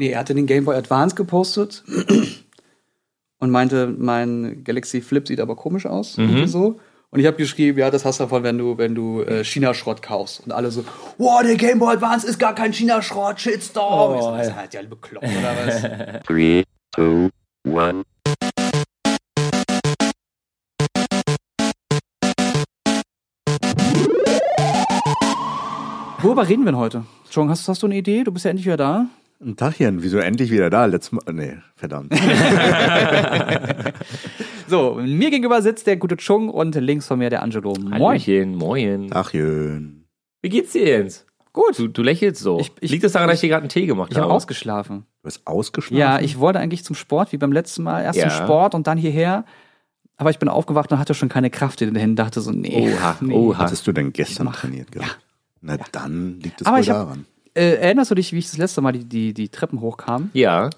Nee, er hatte den Game Boy Advance gepostet und meinte, mein Galaxy Flip sieht aber komisch aus. Mhm. So. Und ich habe geschrieben, ja, das hast du davon, wenn du, wenn du äh, China-Schrott kaufst. Und alle so, wow, der Game Boy Advance ist gar kein China-Schrott, Shitstorm. Oh, so, halt ja bekloppt, oder was? 3, 2, 1. Worüber reden wir denn heute? John, hast, hast du eine Idee? Du bist ja endlich wieder da. Ein Tagchen, wieso endlich wieder da? Letztes Mal, nee, verdammt. so, mir gegenüber sitzt der gute Chung und links von mir der Angelo. Moin. Moin. Tachchen. Wie geht's dir Jens? Gut. Du, du lächelst so. Ich, ich, Liegt es daran, dass ich dir gerade einen Tee gemacht ich habe? Ich habe ausgeschlafen. Du hast ausgeschlafen? Ja, ich wollte eigentlich zum Sport, wie beim letzten Mal. Erst ja. zum Sport und dann hierher. Aber ich bin aufgewacht und hatte schon keine Kraft dahin. Dachte so, nee. Oha, nee. oha. Hattest du denn gestern trainiert gehabt? Ja. Na, ja. dann liegt es Aber wohl daran. Äh, erinnerst du dich, wie ich das letzte Mal die, die, die Treppen hochkam? Ja.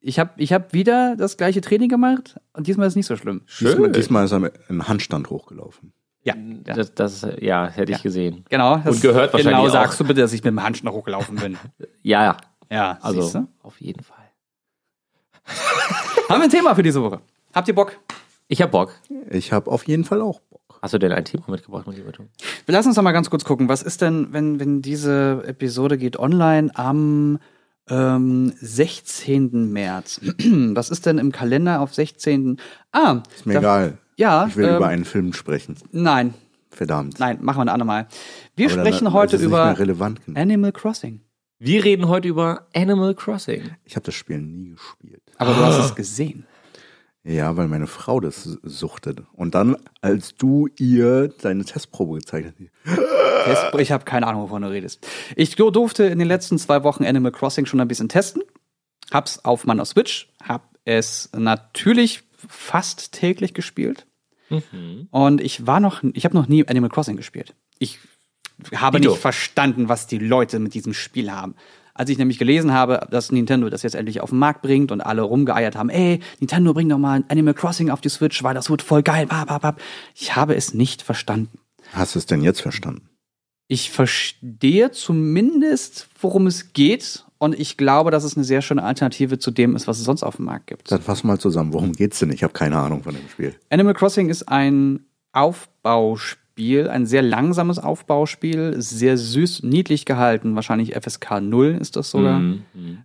Ich habe ich hab wieder das gleiche Training gemacht und diesmal ist es nicht so schlimm. Schön. Diesmal, diesmal ist er in Handstand hochgelaufen. Ja, ja. Das, das, ja, hätte ich gesehen. Genau. und gehört wahrscheinlich Genau, auch. sagst du bitte, dass ich mit dem Handstand hochgelaufen bin. ja, ja. Ja, also auf jeden Fall. Haben wir ein Thema für diese Woche? Habt ihr Bock? Ich hab Bock. Ich habe auf jeden Fall auch Bock. Hast du denn ein Thema mitgebracht, mein lieber Tom? Wir lassen uns doch mal ganz kurz gucken. Was ist denn, wenn, wenn diese Episode geht online am ähm, 16. März? Was ist denn im Kalender auf 16. Ah, ist mir da, egal. Ja. Ich will ähm, über einen Film sprechen. Nein. Verdammt. Nein, machen wir ein andermal. Wir Aber sprechen dann, heute über Animal Crossing. Wir reden heute über Animal Crossing. Ich habe das Spiel nie gespielt. Aber du hast es gesehen. Ja, weil meine Frau das suchtet. Und dann, als du ihr deine Testprobe gezeigt hast. Ich habe keine Ahnung, wovon du redest. Ich durfte in den letzten zwei Wochen Animal Crossing schon ein bisschen testen. Hab's auf meiner Switch, hab es natürlich fast täglich gespielt. Mhm. Und ich war noch, ich habe noch nie Animal Crossing gespielt. Ich habe Dito. nicht verstanden, was die Leute mit diesem Spiel haben. Als ich nämlich gelesen habe, dass Nintendo das jetzt endlich auf den Markt bringt und alle rumgeeiert haben, ey, Nintendo bringt doch mal Animal Crossing auf die Switch, weil das wird voll geil. Ich habe es nicht verstanden. Hast du es denn jetzt verstanden? Ich verstehe zumindest, worum es geht. Und ich glaube, dass es eine sehr schöne Alternative zu dem ist, was es sonst auf dem Markt gibt. Dann fass mal zusammen. Worum geht's denn? Ich habe keine Ahnung von dem Spiel. Animal Crossing ist ein Aufbauspiel Spiel, ein sehr langsames Aufbauspiel, sehr süß, niedlich gehalten, wahrscheinlich FSK 0 ist das sogar. Mhm.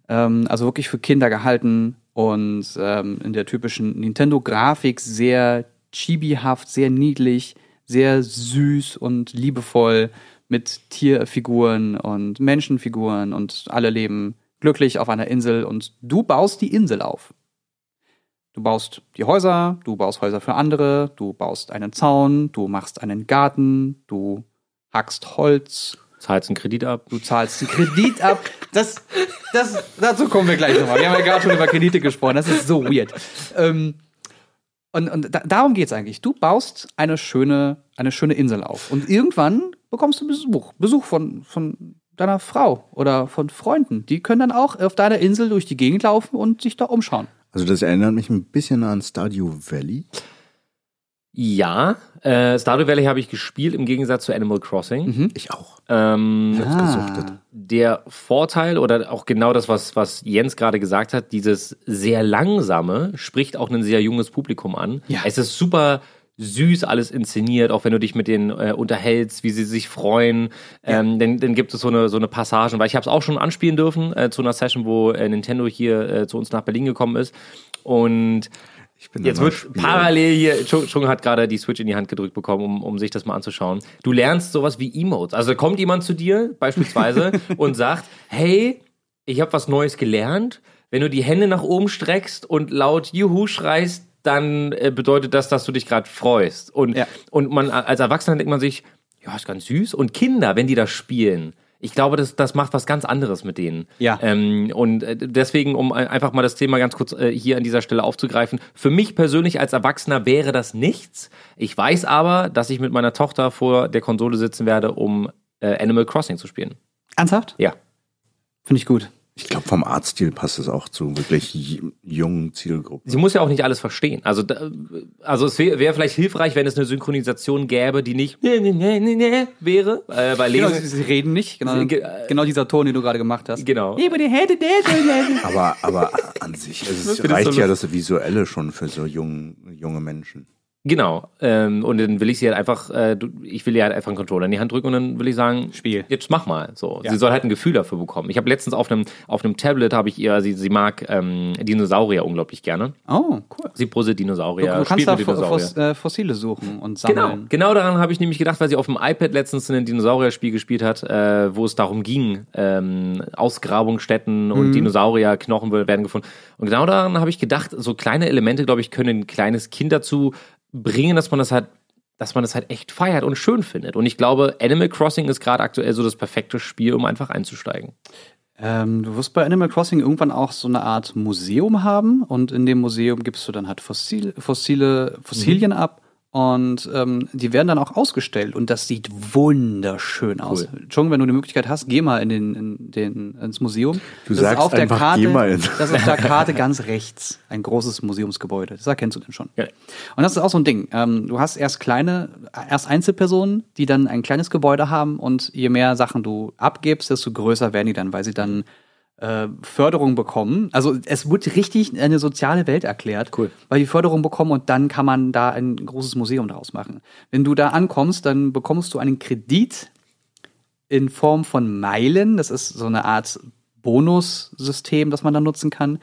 Ähm, also wirklich für Kinder gehalten und ähm, in der typischen Nintendo-Grafik sehr chibihaft, sehr niedlich, sehr süß und liebevoll mit Tierfiguren und Menschenfiguren und alle leben glücklich auf einer Insel und du baust die Insel auf. Du baust die Häuser, du baust Häuser für andere, du baust einen Zaun, du machst einen Garten, du hackst Holz. Zahlst einen Kredit ab. Du zahlst einen Kredit ab. Das, das, dazu kommen wir gleich nochmal. Wir haben ja gerade schon über Kredite gesprochen. Das ist so weird. Ähm, und, und da, darum geht's eigentlich. Du baust eine schöne, eine schöne Insel auf. Und irgendwann bekommst du Besuch. Besuch von, von deiner Frau oder von Freunden. Die können dann auch auf deiner Insel durch die Gegend laufen und sich da umschauen. Also das erinnert mich ein bisschen an Stardew Valley. Ja, äh, Stardew Valley habe ich gespielt im Gegensatz zu Animal Crossing. Mhm. Ich auch. Ähm, ich ah. Der Vorteil oder auch genau das, was, was Jens gerade gesagt hat, dieses sehr langsame spricht auch ein sehr junges Publikum an. Ja. Es ist super süß alles inszeniert, auch wenn du dich mit denen äh, unterhältst, wie sie sich freuen. Ja. Ähm, dann, dann gibt es so eine, so eine Passagen, weil ich habe es auch schon anspielen dürfen äh, zu einer Session, wo äh, Nintendo hier äh, zu uns nach Berlin gekommen ist. Und Jetzt wird Spieler. parallel hier, Chung hat gerade die Switch in die Hand gedrückt bekommen, um, um sich das mal anzuschauen. Du lernst sowas wie Emotes. Also kommt jemand zu dir beispielsweise und sagt, hey, ich habe was Neues gelernt. Wenn du die Hände nach oben streckst und laut Juhu schreist, dann äh, bedeutet das, dass du dich gerade freust. Und, ja. und man als Erwachsener denkt man sich, ja, ist ganz süß. Und Kinder, wenn die das spielen, ich glaube, das, das macht was ganz anderes mit denen. Ja. Ähm, und äh, deswegen, um einfach mal das Thema ganz kurz äh, hier an dieser Stelle aufzugreifen, für mich persönlich als Erwachsener wäre das nichts. Ich weiß aber, dass ich mit meiner Tochter vor der Konsole sitzen werde, um äh, Animal Crossing zu spielen. Ernsthaft? Ja. Finde ich gut. Ich glaube, vom Artstil passt es auch zu wirklich jungen Zielgruppen. Sie muss ja auch nicht alles verstehen. Also, also es wäre wär vielleicht hilfreich, wenn es eine Synchronisation gäbe, die nicht wäre. Äh, bei genau, sie, sie, reden nicht. Genau, sie, äh, genau dieser Ton, den du gerade gemacht hast. Genau. aber, aber an sich, also es reicht ja das Visuelle schon für so jung, junge Menschen. Genau. Ähm, und dann will ich sie halt einfach, äh, ich will ihr halt einfach einen Controller in die Hand drücken und dann will ich sagen, Spiel. Jetzt mach mal. So. Ja. Sie soll halt ein Gefühl dafür bekommen. Ich habe letztens auf einem auf einem Tablet habe ich ihr, sie, sie mag ähm, Dinosaurier unglaublich gerne. Oh, cool. Sie brose Dinosaurier. Du, du kannst da Foss, äh, Fossile suchen und sammeln. Genau, genau daran habe ich nämlich gedacht, weil sie auf dem iPad letztens ein Dinosaurierspiel gespielt hat, äh, wo es darum ging, ähm, Ausgrabungsstätten und mhm. Dinosaurierknochen werden gefunden. Und genau daran habe ich gedacht, so kleine Elemente, glaube ich, können ein kleines Kind dazu bringen, dass man das halt, dass man das halt echt feiert und schön findet. Und ich glaube, Animal Crossing ist gerade aktuell so das perfekte Spiel, um einfach einzusteigen. Ähm, du wirst bei Animal Crossing irgendwann auch so eine Art Museum haben und in dem Museum gibst du dann halt Fossil, fossile Fossilien mhm. ab und ähm, die werden dann auch ausgestellt und das sieht wunderschön aus. Cool. Chung, wenn du die Möglichkeit hast, geh mal in den, in den, ins Museum. Du das sagst ist auf der Karte, geh mal in. Das ist auf der Karte ganz rechts. Ein großes Museumsgebäude. Das erkennst du denn schon. Ja. Und das ist auch so ein Ding. Ähm, du hast erst kleine, erst Einzelpersonen, die dann ein kleines Gebäude haben und je mehr Sachen du abgibst, desto größer werden die dann, weil sie dann äh, Förderung bekommen. Also es wird richtig eine soziale Welt erklärt, cool. weil die Förderung bekommen und dann kann man da ein großes Museum daraus machen. Wenn du da ankommst, dann bekommst du einen Kredit in Form von Meilen. Das ist so eine Art Bonussystem, das man da nutzen kann.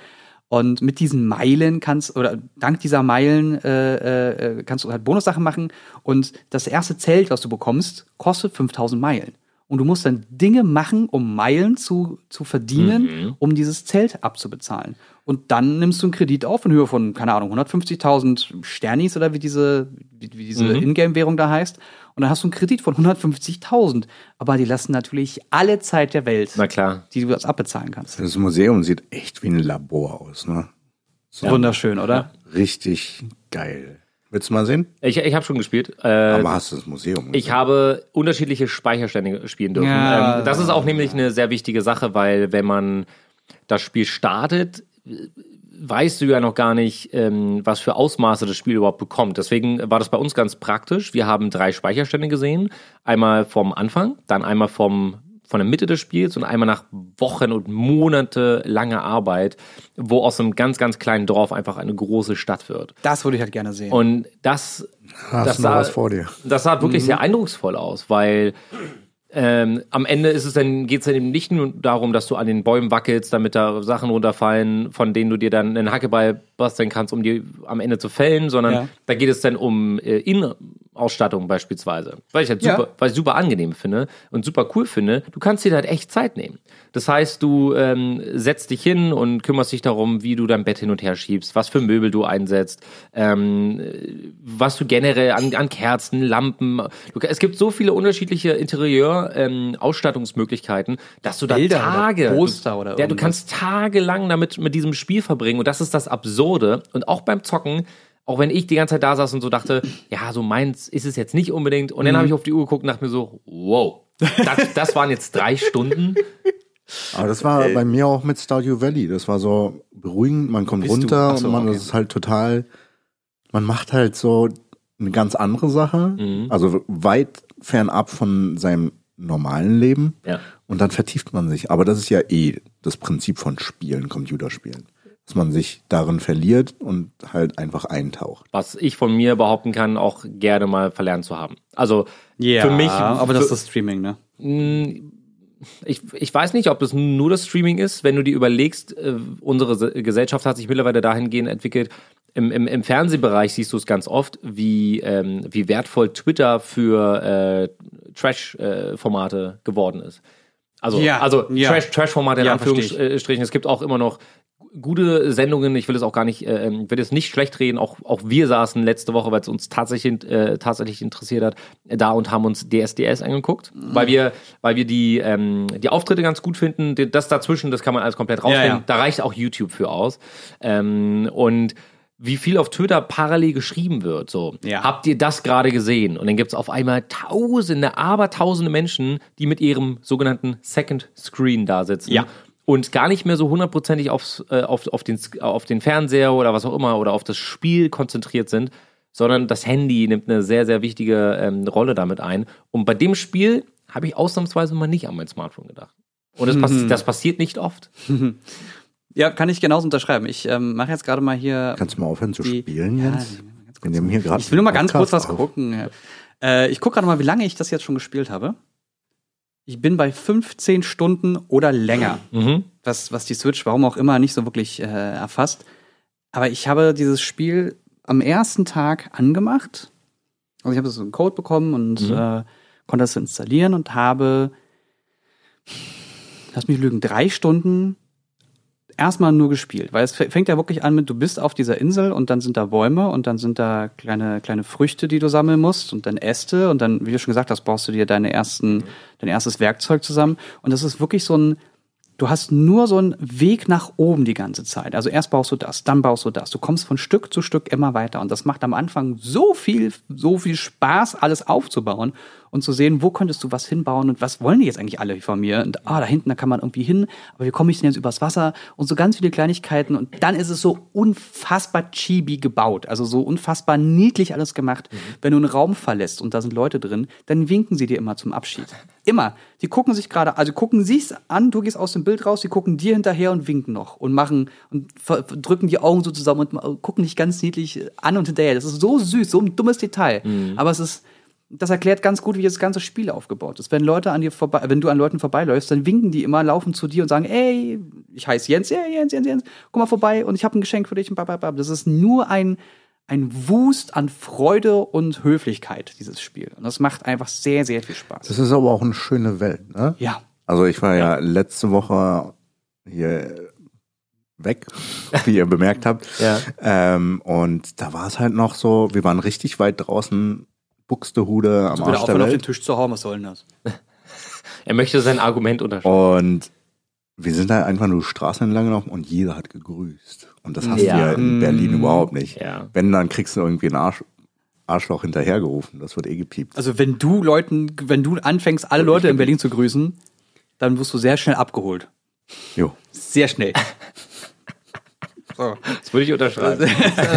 Und mit diesen Meilen kannst, oder dank dieser Meilen äh, äh, kannst du halt Bonussachen machen. Und das erste Zelt, was du bekommst, kostet 5000 Meilen. Und du musst dann Dinge machen, um Meilen zu, zu verdienen, mhm. um dieses Zelt abzubezahlen. Und dann nimmst du einen Kredit auf in Höhe von, keine Ahnung, 150.000 Sternis oder wie diese, wie, wie diese mhm. Ingame-Währung da heißt. Und dann hast du einen Kredit von 150.000. Aber die lassen natürlich alle Zeit der Welt, Na klar. die du das abbezahlen kannst. Das Museum sieht echt wie ein Labor aus, ne? So Wunderschön, oder? Ja. Richtig geil. Willst du mal sehen? Ich, ich habe schon gespielt. Äh, Aber hast du das Museum? Ich habe unterschiedliche Speicherstände spielen dürfen. Ja. Ähm, das ist auch nämlich eine sehr wichtige Sache, weil wenn man das Spiel startet, weißt du ja noch gar nicht, ähm, was für Ausmaße das Spiel überhaupt bekommt. Deswegen war das bei uns ganz praktisch. Wir haben drei Speicherstände gesehen. Einmal vom Anfang, dann einmal vom von der Mitte des Spiels und einmal nach Wochen und Monate langer Arbeit, wo aus einem ganz, ganz kleinen Dorf einfach eine große Stadt wird. Das würde ich halt gerne sehen. Und das, Hast das, sah, was vor dir. das sah wirklich mhm. sehr eindrucksvoll aus, weil ähm, am Ende ist es dann, geht es dann eben nicht nur darum, dass du an den Bäumen wackelst, damit da Sachen runterfallen, von denen du dir dann einen Hackeball basteln kannst, um die am Ende zu fällen, sondern ja. da geht es dann um äh, Innenausstattung beispielsweise. Weil ich halt super, ja. weil ich super angenehm finde und super cool finde. Du kannst dir halt echt Zeit nehmen. Das heißt, du ähm, setzt dich hin und kümmerst dich darum, wie du dein Bett hin und her schiebst, was für Möbel du einsetzt, ähm, was du generell an, an Kerzen, Lampen. Du, es gibt so viele unterschiedliche Ähm, dass du da Bilder Tage, oder Poster oder ja, du kannst tagelang damit mit diesem Spiel verbringen und das ist das Absurde. Und auch beim Zocken auch wenn ich die ganze Zeit da saß und so dachte, ja, so meins ist es jetzt nicht unbedingt. Und dann mhm. habe ich auf die Uhr geguckt und dachte mir so, wow, das, das waren jetzt drei Stunden. Aber das war äh, bei mir auch mit Stardew Valley. Das war so beruhigend, man kommt runter so, und man okay. das ist halt total, man macht halt so eine ganz andere Sache, mhm. also weit fernab von seinem normalen Leben. Ja. Und dann vertieft man sich. Aber das ist ja eh das Prinzip von Spielen, Computerspielen. Dass man sich darin verliert und halt einfach eintaucht. Was ich von mir behaupten kann, auch gerne mal verlernt zu haben. Also ja, für mich. Aber das ist das Streaming, ne? ich, ich weiß nicht, ob das nur das Streaming ist. Wenn du dir überlegst, äh, unsere Gesellschaft hat sich mittlerweile dahingehend entwickelt. Im, im, im Fernsehbereich siehst du es ganz oft, wie, ähm, wie wertvoll Twitter für äh, Trash-Formate geworden ist. Also, ja, also ja. Trash-Formate in ja, Anführungsstrichen. Es gibt auch immer noch gute Sendungen. Ich will es auch gar nicht, äh, ähm, will es nicht schlecht reden. Auch, auch wir saßen letzte Woche, weil es uns tatsächlich, äh, tatsächlich interessiert hat, da und haben uns DSDS angeguckt, mhm. weil wir, weil wir die, ähm, die Auftritte ganz gut finden. Das dazwischen, das kann man alles komplett rausnehmen. Ja, ja. Da reicht auch YouTube für aus. Ähm, und wie viel auf Twitter parallel geschrieben wird. So, ja. habt ihr das gerade gesehen? Und dann gibt es auf einmal Tausende, aber Tausende Menschen, die mit ihrem sogenannten Second Screen da sitzen ja und gar nicht mehr so hundertprozentig aufs, äh, auf, auf, den, auf den Fernseher oder was auch immer oder auf das Spiel konzentriert sind, sondern das Handy nimmt eine sehr, sehr wichtige ähm, Rolle damit ein. Und bei dem Spiel habe ich ausnahmsweise mal nicht an mein Smartphone gedacht. Und das, passi das passiert nicht oft. Ja, kann ich genauso unterschreiben. Ich ähm, mache jetzt gerade mal hier. Kannst du mal aufhören zu die, spielen jetzt? Wir nehmen hier gerade. Ich will nur mal ganz kurz was auf. gucken. Ja. Äh, ich gucke gerade mal, wie lange ich das jetzt schon gespielt habe. Ich bin bei 15 Stunden oder länger, mhm. was, was die Switch, warum auch immer, nicht so wirklich äh, erfasst. Aber ich habe dieses Spiel am ersten Tag angemacht. Also ich habe so einen Code bekommen und mhm. äh, konnte das installieren und habe, lass mich lügen, drei Stunden erstmal nur gespielt, weil es fängt ja wirklich an mit, du bist auf dieser Insel und dann sind da Bäume und dann sind da kleine, kleine Früchte, die du sammeln musst und dann Äste und dann, wie du schon gesagt hast, brauchst du dir deine ersten, dein erstes Werkzeug zusammen und das ist wirklich so ein, du hast nur so einen Weg nach oben die ganze Zeit. Also erst baust du das, dann baust du das. Du kommst von Stück zu Stück immer weiter. Und das macht am Anfang so viel, so viel Spaß, alles aufzubauen und zu sehen, wo könntest du was hinbauen und was wollen die jetzt eigentlich alle von mir? Und ah, da hinten, da kann man irgendwie hin, aber wie komme ich denn jetzt übers Wasser? Und so ganz viele Kleinigkeiten. Und dann ist es so unfassbar chibi gebaut. Also so unfassbar niedlich alles gemacht. Mhm. Wenn du einen Raum verlässt und da sind Leute drin, dann winken sie dir immer zum Abschied. Immer. Die gucken sich gerade, also gucken sich's an, du gehst aus dem Bild raus, die gucken dir hinterher und winken noch und machen und drücken die Augen so zusammen und gucken dich ganz niedlich an und hinterher. Das ist so süß, so ein dummes Detail. Mhm. Aber es ist, das erklärt ganz gut, wie das ganze Spiel aufgebaut ist. Wenn Leute an dir vorbei, wenn du an Leuten vorbeiläufst, dann winken die immer, laufen zu dir und sagen, ey, ich heiße Jens, ja, Jens, Jens, Jens, komm mal vorbei und ich habe ein Geschenk für dich und bababab. Das ist nur ein, ein Wust an Freude und Höflichkeit, dieses Spiel. Und das macht einfach sehr, sehr viel Spaß. Das ist aber auch eine schöne Welt, ne? Ja. Also ich war ja, ja letzte Woche hier weg, wie ihr bemerkt habt. Ja. Ähm, und da war es halt noch so, wir waren richtig weit draußen Buxtehude am Arsch der Welt. auf den Tisch zu hauen, was soll denn das? er möchte sein Argument unterschreiben. Und wir sind da einfach nur Straßen entlang gelaufen und jeder hat gegrüßt. Und das hast ja. du ja in Berlin mm. überhaupt nicht. Ja. Wenn, dann kriegst du irgendwie einen Arsch, Arschloch hinterhergerufen. Das wird eh gepiept. Also wenn du Leuten, wenn du anfängst, alle Leute in Berlin zu grüßen, dann wirst du sehr schnell abgeholt. Jo. Sehr schnell. So. Das würde ich unterschreiben.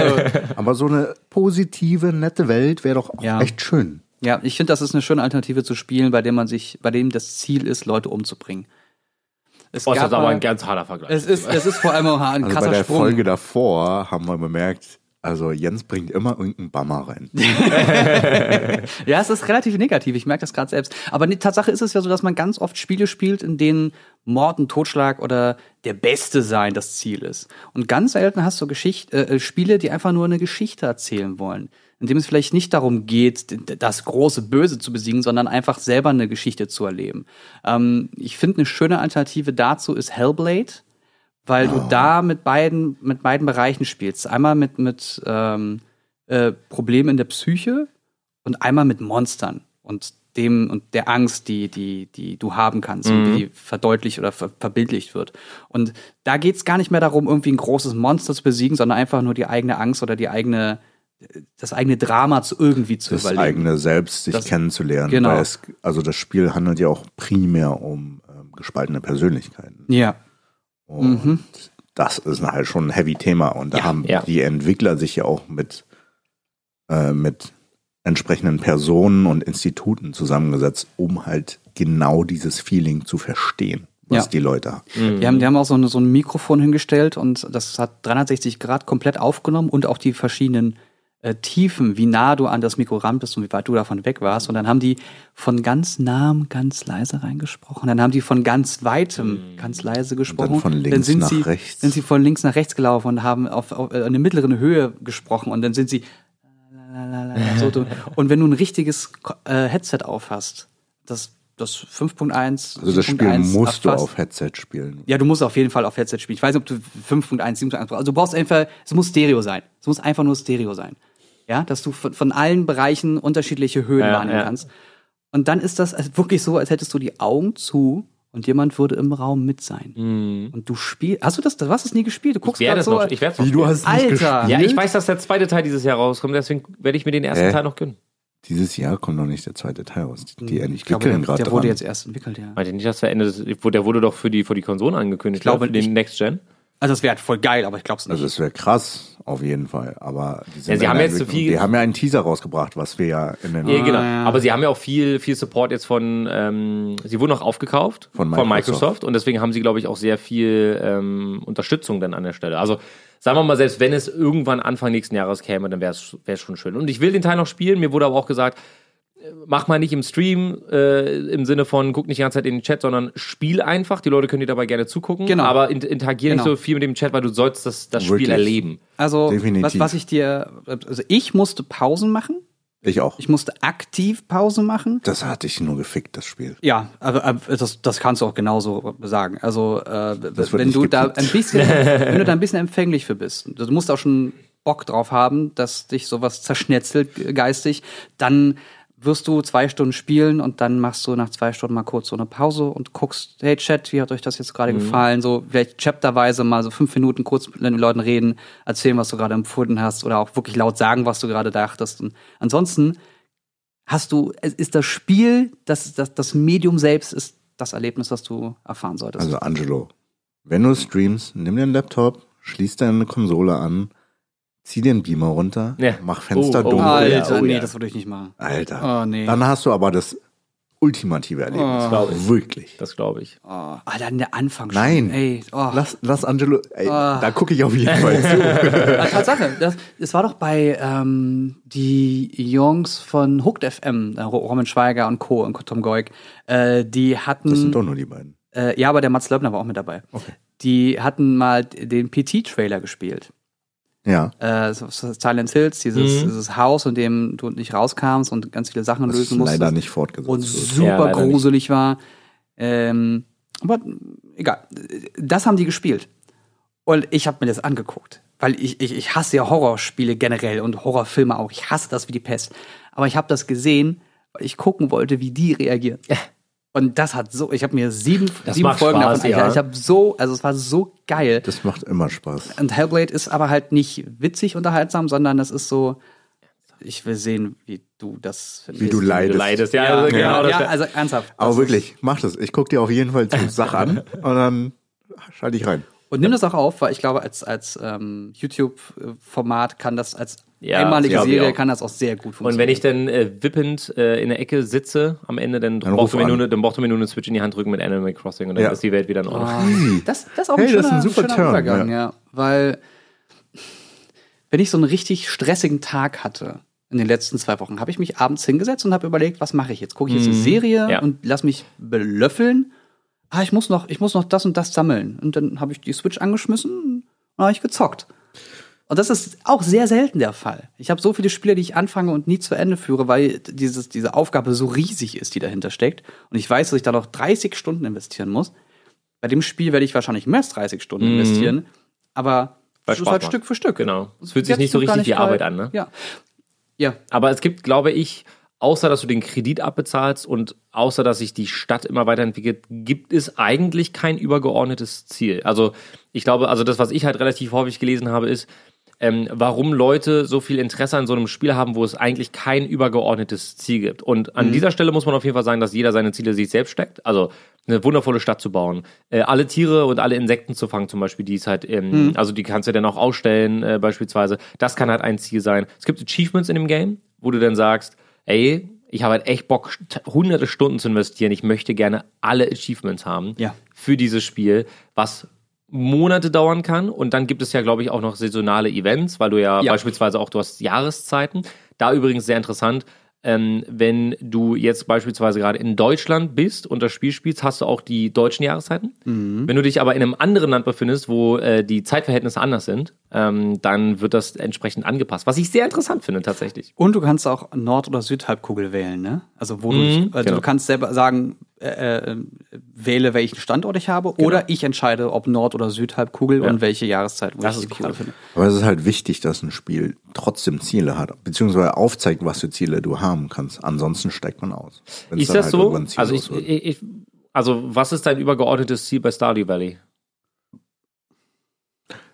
Aber so eine positive, nette Welt wäre doch auch ja. echt schön. Ja, ich finde, das ist eine schöne Alternative zu Spielen, bei dem man sich, bei dem das Ziel ist, Leute umzubringen. Es oh, das ist aber ein ganz harter Vergleich. Es ist, es ist vor allem auch ein also krasser Bei der Sprung. Folge davor haben wir bemerkt, also Jens bringt immer irgendeinen Bammer rein. ja, es ist relativ negativ, ich merke das gerade selbst. Aber die Tatsache ist es ja so, dass man ganz oft Spiele spielt, in denen Mord und Totschlag oder der Beste sein das Ziel ist. Und ganz selten hast du Geschicht äh, äh, Spiele, die einfach nur eine Geschichte erzählen wollen. In dem es vielleicht nicht darum geht, das große Böse zu besiegen, sondern einfach selber eine Geschichte zu erleben. Ähm, ich finde, eine schöne Alternative dazu ist Hellblade weil oh. du da mit beiden, mit beiden Bereichen spielst. Einmal mit, mit ähm, äh, Problemen in der Psyche und einmal mit Monstern und dem und der Angst, die, die, die du haben kannst mhm. und die verdeutlicht oder ver verbildlicht wird. Und da geht's gar nicht mehr darum, irgendwie ein großes Monster zu besiegen, sondern einfach nur die eigene Angst oder die eigene, das eigene Drama zu irgendwie zu das überleben. Das eigene Selbst sich das, kennenzulernen. Genau. Es, also das Spiel handelt ja auch primär um ähm, gespaltene Persönlichkeiten. Ja. Und mhm. das ist halt schon ein heavy Thema. Und da ja, haben ja. die Entwickler sich ja auch mit, äh, mit entsprechenden Personen und Instituten zusammengesetzt, um halt genau dieses Feeling zu verstehen, was ja. die Leute haben. Mhm. Die haben. Die haben auch so, eine, so ein Mikrofon hingestellt und das hat 360 Grad komplett aufgenommen und auch die verschiedenen äh, Tiefen, wie nah du an das Mikro ran bist und wie weit du davon weg warst. Und dann haben die von ganz nahem ganz leise reingesprochen. Dann haben die von ganz weitem mhm. ganz leise gesprochen. Und dann von links dann sind nach sie, rechts. Sind sie von links nach rechts gelaufen und haben auf, auf äh, eine mittlere Höhe gesprochen. Und dann sind sie so, und wenn du ein richtiges äh, Headset aufhast, das das 5.1. Also das Spiel musst du auf Headset spielen. Ja, du musst auf jeden Fall auf Headset spielen. Ich weiß nicht, ob du 5.1, 7.1 brauchst. Also du brauchst einfach, es muss Stereo sein. Es muss einfach nur Stereo sein ja, dass du von, von allen Bereichen unterschiedliche Höhen ja, wahrnehmen ja. kannst. Und dann ist das wirklich so, als hättest du die Augen zu und jemand würde im Raum mit sein. Mm. Und du spielst. Hast du das? Du hast es nie gespielt. Du guckst gerade so. Noch, ich werde Wie du hast Alter. Ja, ich weiß, dass der zweite Teil dieses Jahr rauskommt, deswegen werde ich mir den ersten äh? Teil noch gönnen. Dieses Jahr kommt noch nicht der zweite Teil raus. Die, die hm, entwickeln gerade. Der wurde jetzt erst entwickelt, ja. Meint ihr nicht, dass der Ende des, der wurde doch für die, für die Konsolen angekündigt, ich glaube, für den Next Gen? Also das wäre halt voll geil, aber ich glaube es nicht. Also es wäre krass, auf jeden Fall. Aber die sind ja, sie haben jetzt zu so viel. Die haben ja einen Teaser rausgebracht, was wir ja in den. Ja, genau. Aber sie haben ja auch viel, viel Support jetzt von. Ähm, sie wurden auch aufgekauft von Microsoft, von Microsoft und deswegen haben sie, glaube ich, auch sehr viel ähm, Unterstützung dann an der Stelle. Also sagen wir mal, selbst wenn es irgendwann Anfang nächsten Jahres käme, dann wäre es schon schön. Und ich will den Teil noch spielen. Mir wurde aber auch gesagt, mach mal nicht im Stream äh, im Sinne von guck nicht die ganze Zeit in den Chat, sondern spiel einfach. Die Leute können dir dabei gerne zugucken. Genau. Aber interagier genau. nicht so viel mit dem Chat, weil du sollst das, das Spiel erleben. Also was, was ich dir, also ich musste Pausen machen. Ich auch. Ich musste aktiv Pause machen. Das hatte ich nur gefickt, das Spiel. Ja, aber das, das kannst du auch genauso sagen. Also äh, wenn du da ein bisschen, wenn du da ein bisschen empfänglich für bist, du musst auch schon Bock drauf haben, dass dich sowas zerschnetzelt geistig, dann wirst du zwei Stunden spielen und dann machst du nach zwei Stunden mal kurz so eine Pause und guckst, hey Chat, wie hat euch das jetzt gerade mhm. gefallen? So vielleicht chapterweise mal so fünf Minuten kurz mit den Leuten reden, erzählen, was du gerade empfunden hast oder auch wirklich laut sagen, was du gerade dachtest. Und ansonsten hast du, ist das Spiel, das, das, das Medium selbst ist das Erlebnis, was du erfahren solltest. Also Angelo, wenn du streamst, nimm den Laptop, schließ deine Konsole an, Zieh den Beamer runter, ja. mach Fenster oh, oh, dunkel. Alter, oh, nee, das würde ich nicht machen. Alter. Oh, nee. Dann hast du aber das ultimative Erlebnis. Oh. Glaube ich. Wirklich. Das glaube ich. Oh, Alter, der Anfang schon. Nein. Ey, oh. lass, lass Angelo, ey, oh. da gucke ich auf jeden Fall zu. Tatsache, das, das war doch bei ähm, die Jungs von Hooked FM, äh, Roman Schweiger und Co. und Tom Goik, äh, die hatten. Das sind doch nur die beiden. Äh, ja, aber der Mats Löbner war auch mit dabei. Okay. Die hatten mal den PT-Trailer gespielt. Ja. Äh, Silent Hills, dieses, mhm. dieses Haus, in dem du nicht rauskамst und ganz viele Sachen das lösen musstest. leider nicht fortgesetzt Und super ja, gruselig nicht. war. Ähm, aber egal. Das haben die gespielt. Und ich habe mir das angeguckt. Weil ich, ich, ich hasse ja Horrorspiele generell und Horrorfilme auch. Ich hasse das wie die Pest. Aber ich habe das gesehen, weil ich gucken wollte, wie die reagieren. Und das hat so, ich habe mir sieben, sieben Folgen Spaß, davon ja. Ich habe so, also es war so geil. Das macht immer Spaß. Und Hellblade ist aber halt nicht witzig unterhaltsam, sondern das ist so, ich will sehen, wie du das findest. Wie du leidest. Wie du leidest. Ja, ja, also, genau ja, also ernsthaft. Aber wirklich, mach das. Ich guck dir auf jeden Fall zu Sach an und dann schalte ich rein. Und nimm das auch auf, weil ich glaube, als, als ähm, YouTube-Format kann das als ja, einmalige Serie kann das auch sehr gut funktionieren. Und wenn ich dann äh, wippend äh, in der Ecke sitze am Ende, dann, dann brauchst, du mir nur, dann brauchst du mir nur eine Switch in die Hand drücken mit Animal Crossing und dann ja. ist die Welt wieder in Ordnung. Oh, das, das ist auch hey, ein, schöner, das ist ein super Turn, Übergang, ja. ja. Weil wenn ich so einen richtig stressigen Tag hatte in den letzten zwei Wochen, habe ich mich abends hingesetzt und habe überlegt, was mache ich jetzt? Gucke ich jetzt eine mhm. Serie ja. und lass mich belöffeln? Ah, ich muss noch, ich muss noch das und das sammeln. Und dann habe ich die Switch angeschmissen und habe ich gezockt. Und das ist auch sehr selten der Fall. Ich habe so viele Spiele, die ich anfange und nie zu Ende führe, weil dieses, diese Aufgabe so riesig ist, die dahinter steckt. Und ich weiß, dass ich da noch 30 Stunden investieren muss. Bei dem Spiel werde ich wahrscheinlich mehr als 30 Stunden mhm. investieren. Aber es ist halt Stück für Stück. Genau. Es fühlt sich nicht so richtig wie Arbeit an, ne? Ja. Ja. Aber es gibt, glaube ich, außer dass du den Kredit abbezahlst und außer dass sich die Stadt immer weiterentwickelt, gibt es eigentlich kein übergeordnetes Ziel. Also ich glaube, also das, was ich halt relativ häufig gelesen habe, ist, ähm, warum Leute so viel Interesse an so einem Spiel haben, wo es eigentlich kein übergeordnetes Ziel gibt. Und an mhm. dieser Stelle muss man auf jeden Fall sagen, dass jeder seine Ziele sich selbst steckt. Also eine wundervolle Stadt zu bauen, äh, alle Tiere und alle Insekten zu fangen, zum Beispiel, die es halt, ähm, mhm. also die kannst du dann auch ausstellen, äh, beispielsweise. Das kann halt ein Ziel sein. Es gibt Achievements in dem Game, wo du dann sagst, ey, ich habe halt echt Bock, hunderte Stunden zu investieren. Ich möchte gerne alle Achievements haben ja. für dieses Spiel, was Monate dauern kann. Und dann gibt es ja, glaube ich, auch noch saisonale Events, weil du ja, ja, beispielsweise auch, du hast Jahreszeiten. Da übrigens sehr interessant, ähm, wenn du jetzt beispielsweise gerade in Deutschland bist und das Spiel spielst, hast du auch die deutschen Jahreszeiten. Mhm. Wenn du dich aber in einem anderen Land befindest, wo äh, die Zeitverhältnisse anders sind, ähm, dann wird das entsprechend angepasst. Was ich sehr interessant finde tatsächlich. Und du kannst auch Nord- oder Südhalbkugel wählen, ne? Also wo mhm, du, also genau. du kannst selber sagen, äh, äh, wähle, welchen Standort ich habe, genau. oder ich entscheide, ob Nord- oder Südhalbkugel ja. und welche Jahreszeit, wo das ich ist cool. finde. Aber es ist halt wichtig, dass ein Spiel trotzdem Ziele hat, beziehungsweise aufzeigt, was für Ziele du haben kannst. Ansonsten steigt man aus. Ist das halt so? Also, ich, ich, also was ist dein übergeordnetes Ziel bei Stardew Valley?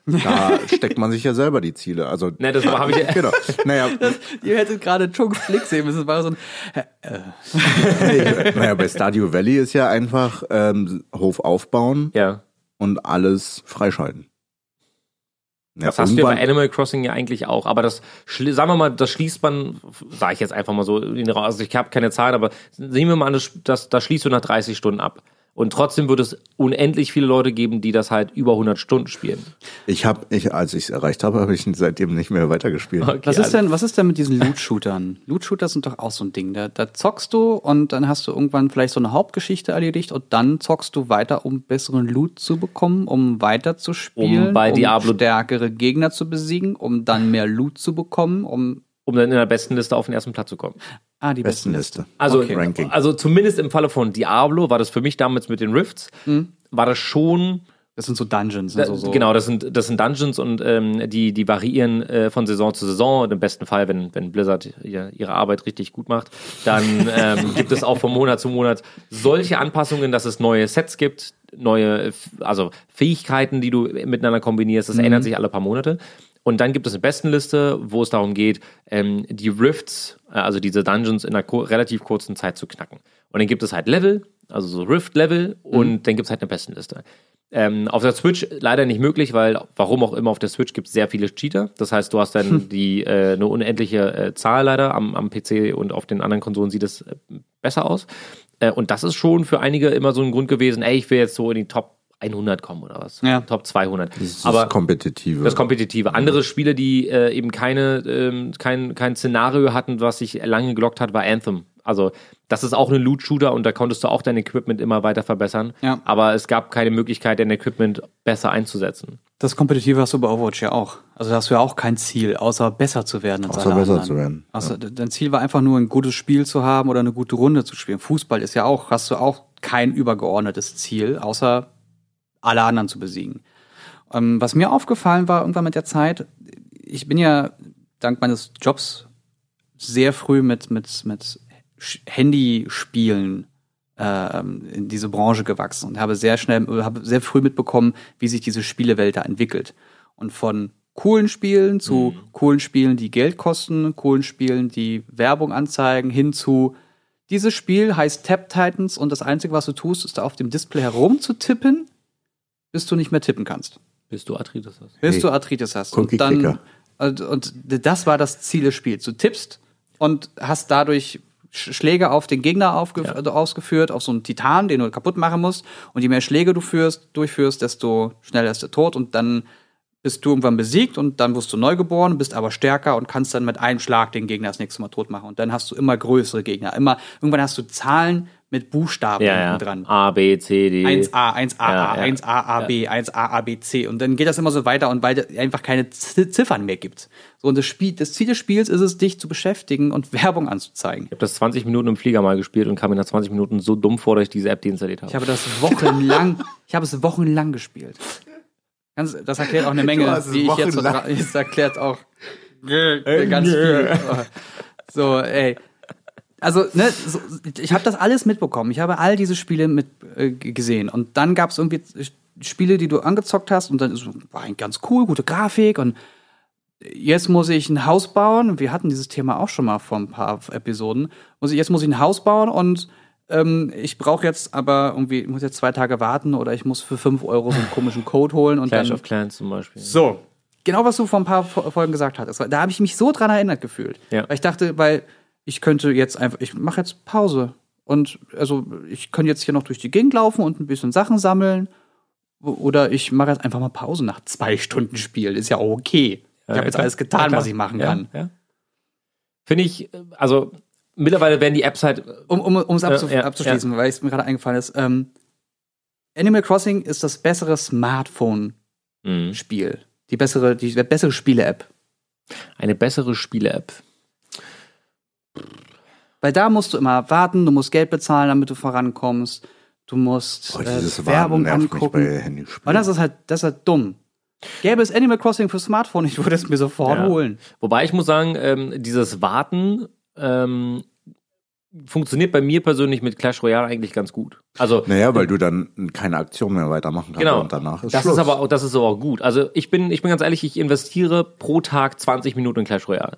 Da steckt man sich ja selber die Ziele. Also, ne, das habe ich. genau. Naja. Das, ihr hättet gerade Chunks Blick sehen müssen. Das war so ein. Äh. naja, bei Stadio Valley ist ja einfach ähm, Hof aufbauen ja. und alles freischalten. Ja, das hast du ja bei Animal Crossing ja eigentlich auch. Aber das, sagen wir mal, das schließt man, sage ich jetzt einfach mal so, also ich habe keine Zahlen, aber sehen wir mal an, das, das, das schließt du nach 30 Stunden ab. Und trotzdem wird es unendlich viele Leute geben, die das halt über 100 Stunden spielen. Ich habe, ich, als ich es erreicht habe, habe ich seitdem nicht mehr weitergespielt. Okay, was ist denn, was ist denn mit diesen Loot-Shootern? Loot-Shooter sind doch auch so ein Ding. Da, da zockst du und dann hast du irgendwann vielleicht so eine Hauptgeschichte erledigt und dann zockst du weiter, um besseren Loot zu bekommen, um weiter zu spielen, um bei Diablo um stärkere Gegner zu besiegen, um dann mehr Loot zu bekommen, um um dann in der besten Liste auf den ersten Platz zu kommen. Ah, die besten Liste. Also, okay. Ranking. also zumindest im Falle von Diablo war das für mich damals mit den Rifts, mhm. war das schon. Das sind so Dungeons. Da, so, so. Genau, das sind, das sind Dungeons und ähm, die, die variieren äh, von Saison zu Saison. Im besten Fall, wenn, wenn Blizzard ihr, ihre Arbeit richtig gut macht, dann ähm, gibt es auch von Monat zu Monat solche Anpassungen, dass es neue Sets gibt, neue, also Fähigkeiten, die du miteinander kombinierst. Das mhm. ändert sich alle paar Monate. Und dann gibt es eine Bestenliste, wo es darum geht, ähm, die Rifts, äh, also diese Dungeons in einer relativ kurzen Zeit zu knacken. Und dann gibt es halt Level, also so Rift-Level, und mhm. dann gibt es halt eine Bestenliste. Ähm, auf der Switch leider nicht möglich, weil warum auch immer auf der Switch gibt es sehr viele Cheater. Das heißt, du hast dann hm. die äh, eine unendliche äh, Zahl leider am, am PC und auf den anderen Konsolen sieht es äh, besser aus. Äh, und das ist schon für einige immer so ein Grund gewesen, ey, ich will jetzt so in die Top 100 kommen oder was. Ja. Top 200. Das ist Aber das Kompetitive. Das Kompetitive. Andere Spiele, die äh, eben keine, ähm, kein, kein Szenario hatten, was sich lange gelockt hat, war Anthem. Also, das ist auch ein Loot-Shooter und da konntest du auch dein Equipment immer weiter verbessern. Ja. Aber es gab keine Möglichkeit, dein Equipment besser einzusetzen. Das Kompetitive hast du bei Overwatch ja auch. Also da hast du ja auch kein Ziel, außer besser zu werden. Als außer besser anderen. zu werden. Also ja. dein Ziel war einfach nur ein gutes Spiel zu haben oder eine gute Runde zu spielen. Fußball ist ja auch, hast du auch kein übergeordnetes Ziel, außer alle anderen zu besiegen. Ähm, was mir aufgefallen war irgendwann mit der Zeit, ich bin ja dank meines Jobs sehr früh mit, mit, mit Handyspielen äh, in diese Branche gewachsen und habe sehr schnell, habe sehr früh mitbekommen, wie sich diese Spielewelt da entwickelt. Und von coolen Spielen zu mhm. coolen Spielen, die Geld kosten, coolen Spielen, die Werbung anzeigen, hin zu dieses Spiel heißt Tap Titans und das Einzige, was du tust, ist da auf dem Display herumzutippen bis du nicht mehr tippen kannst. Bis du Arthritis hast. Bis hey. du Arthritis hast. Und dann und, und das war das Ziel des Spiels. Du tippst und hast dadurch Schläge auf den Gegner aufgef ja. Also ausgeführt, auf so einen Titan, den du kaputt machen musst. Und je mehr Schläge du führst, durchführst, desto schneller ist er tot. Und dann bist du irgendwann besiegt und dann wirst du neu geboren, bist aber stärker und kannst dann mit einem Schlag den Gegner das nächste Mal tot machen. Und dann hast du immer größere Gegner. Immer, irgendwann hast du Zahlen mit Buchstaben ja, ja. dran. A, B, C, D. 1a, 1a, ja, A, 1a, A, B, 1a, A, B, C. Und dann geht das immer so weiter und weil es einfach keine Ziffern mehr gibt. So, und das, Spiel, das Ziel des Spiels ist es, dich zu beschäftigen und Werbung anzuzeigen. Ich habe das 20 Minuten im Flieger mal gespielt und kam mir nach 20 Minuten so dumm vor, dass ich diese App deinstalliert habe. Ich habe das wochenlang, ich habe es wochenlang gespielt. Ganz, das erklärt auch eine Menge, wie ich jetzt, das erklärt auch ganz viel. So, ey also ne, so, ich habe das alles mitbekommen. Ich habe all diese Spiele mit äh, gesehen und dann gab es irgendwie Spiele, die du angezockt hast und dann ist, war ein ganz cool, gute Grafik und jetzt muss ich ein Haus bauen. Wir hatten dieses Thema auch schon mal vor ein paar Episoden. Muss ich, jetzt muss ich ein Haus bauen und ähm, ich brauche jetzt aber irgendwie, ich muss jetzt zwei Tage warten oder ich muss für fünf Euro so einen komischen Code holen und Clash dann, of Clans zum Beispiel. So, genau was du vor ein paar Folgen gesagt hattest. Da habe ich mich so dran erinnert gefühlt. Ja. Weil ich dachte, weil ich könnte jetzt einfach, ich mache jetzt Pause. Und also ich kann jetzt hier noch durch die Gegend laufen und ein bisschen Sachen sammeln. Oder ich mache jetzt einfach mal Pause nach zwei Stunden Spiel. Ist ja auch okay. Ich ja, habe jetzt alles getan, was ich machen kann. Ja, Finde ich, also mittlerweile werden die Apps halt. Um es um, abzu äh, abzuschließen, weil es mir gerade eingefallen ist. Ähm, Animal Crossing ist das bessere Smartphone-Spiel. Mhm. Die bessere, die bessere Spiele-App. Eine bessere Spiele-App. Weil da musst du immer warten, du musst Geld bezahlen, damit du vorankommst. Du musst oh, äh, Werbung angucken. Und das ist halt, das ist halt dumm. Gäbe es Animal Crossing für Smartphone, ich würde es mir sofort ja. holen. Wobei ich muss sagen, ähm, dieses Warten ähm, funktioniert bei mir persönlich mit Clash Royale eigentlich ganz gut. Also naja, weil du dann keine Aktion mehr weitermachen kannst genau, und danach ist Das Schluss. ist aber auch, das ist aber auch gut. Also ich bin, ich bin ganz ehrlich, ich investiere pro Tag 20 Minuten in Clash Royale.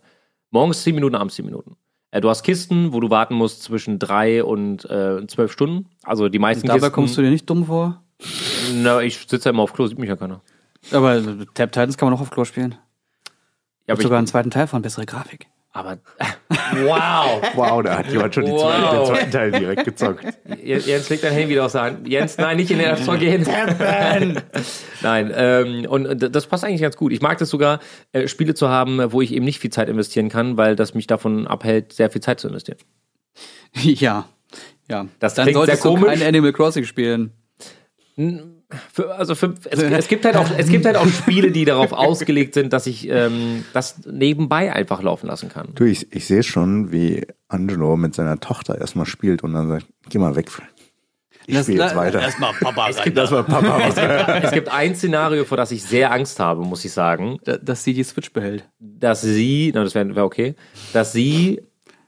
Morgens 10 Minuten, abends 10 Minuten. Äh, du hast Kisten, wo du warten musst zwischen drei und äh, zwölf Stunden. Also die meisten Und dabei Kisten. kommst du dir nicht dumm vor? Na, ich sitze ja immer auf Klo, sieht mich ja keiner. Aber Tap Titans kann man auch auf Klo spielen. Ja, aber, Gibt sogar ich, einen zweiten Teil von, bessere Grafik. Aber wow. Wow, da hat jemand schon die Wow. zweite, den zweiten Teil direkt gezockt. Jens legt dein Handy wieder aus der Hand. Jens, nein, nicht in den App Store gehen. nein, ähm, und das passt eigentlich ganz gut. Ich mag das sogar, äh, Spiele zu haben, wo ich eben nicht viel Zeit investieren kann, weil das mich davon abhält, sehr viel Zeit zu investieren. Ja. Ja. Das Dann solltest sehr du komisch. kein Animal Crossing spielen. Für, also für, es, es gibt halt auch es gibt halt auch Spiele, die darauf ausgelegt sind, dass ich ähm, das nebenbei einfach laufen lassen kann. Du, ich, ich sehe schon, wie Angelo mit seiner Tochter erstmal spielt und dann sagt, geh mal weg. Ich spiele jetzt weiter. Erstmal Papa rein. Das war Papa. Es gibt ein Szenario, vor das ich sehr Angst habe, muss ich sagen, Da- Dass sie die Switch behält. dass sie, na, das wäre wär okay, dass sie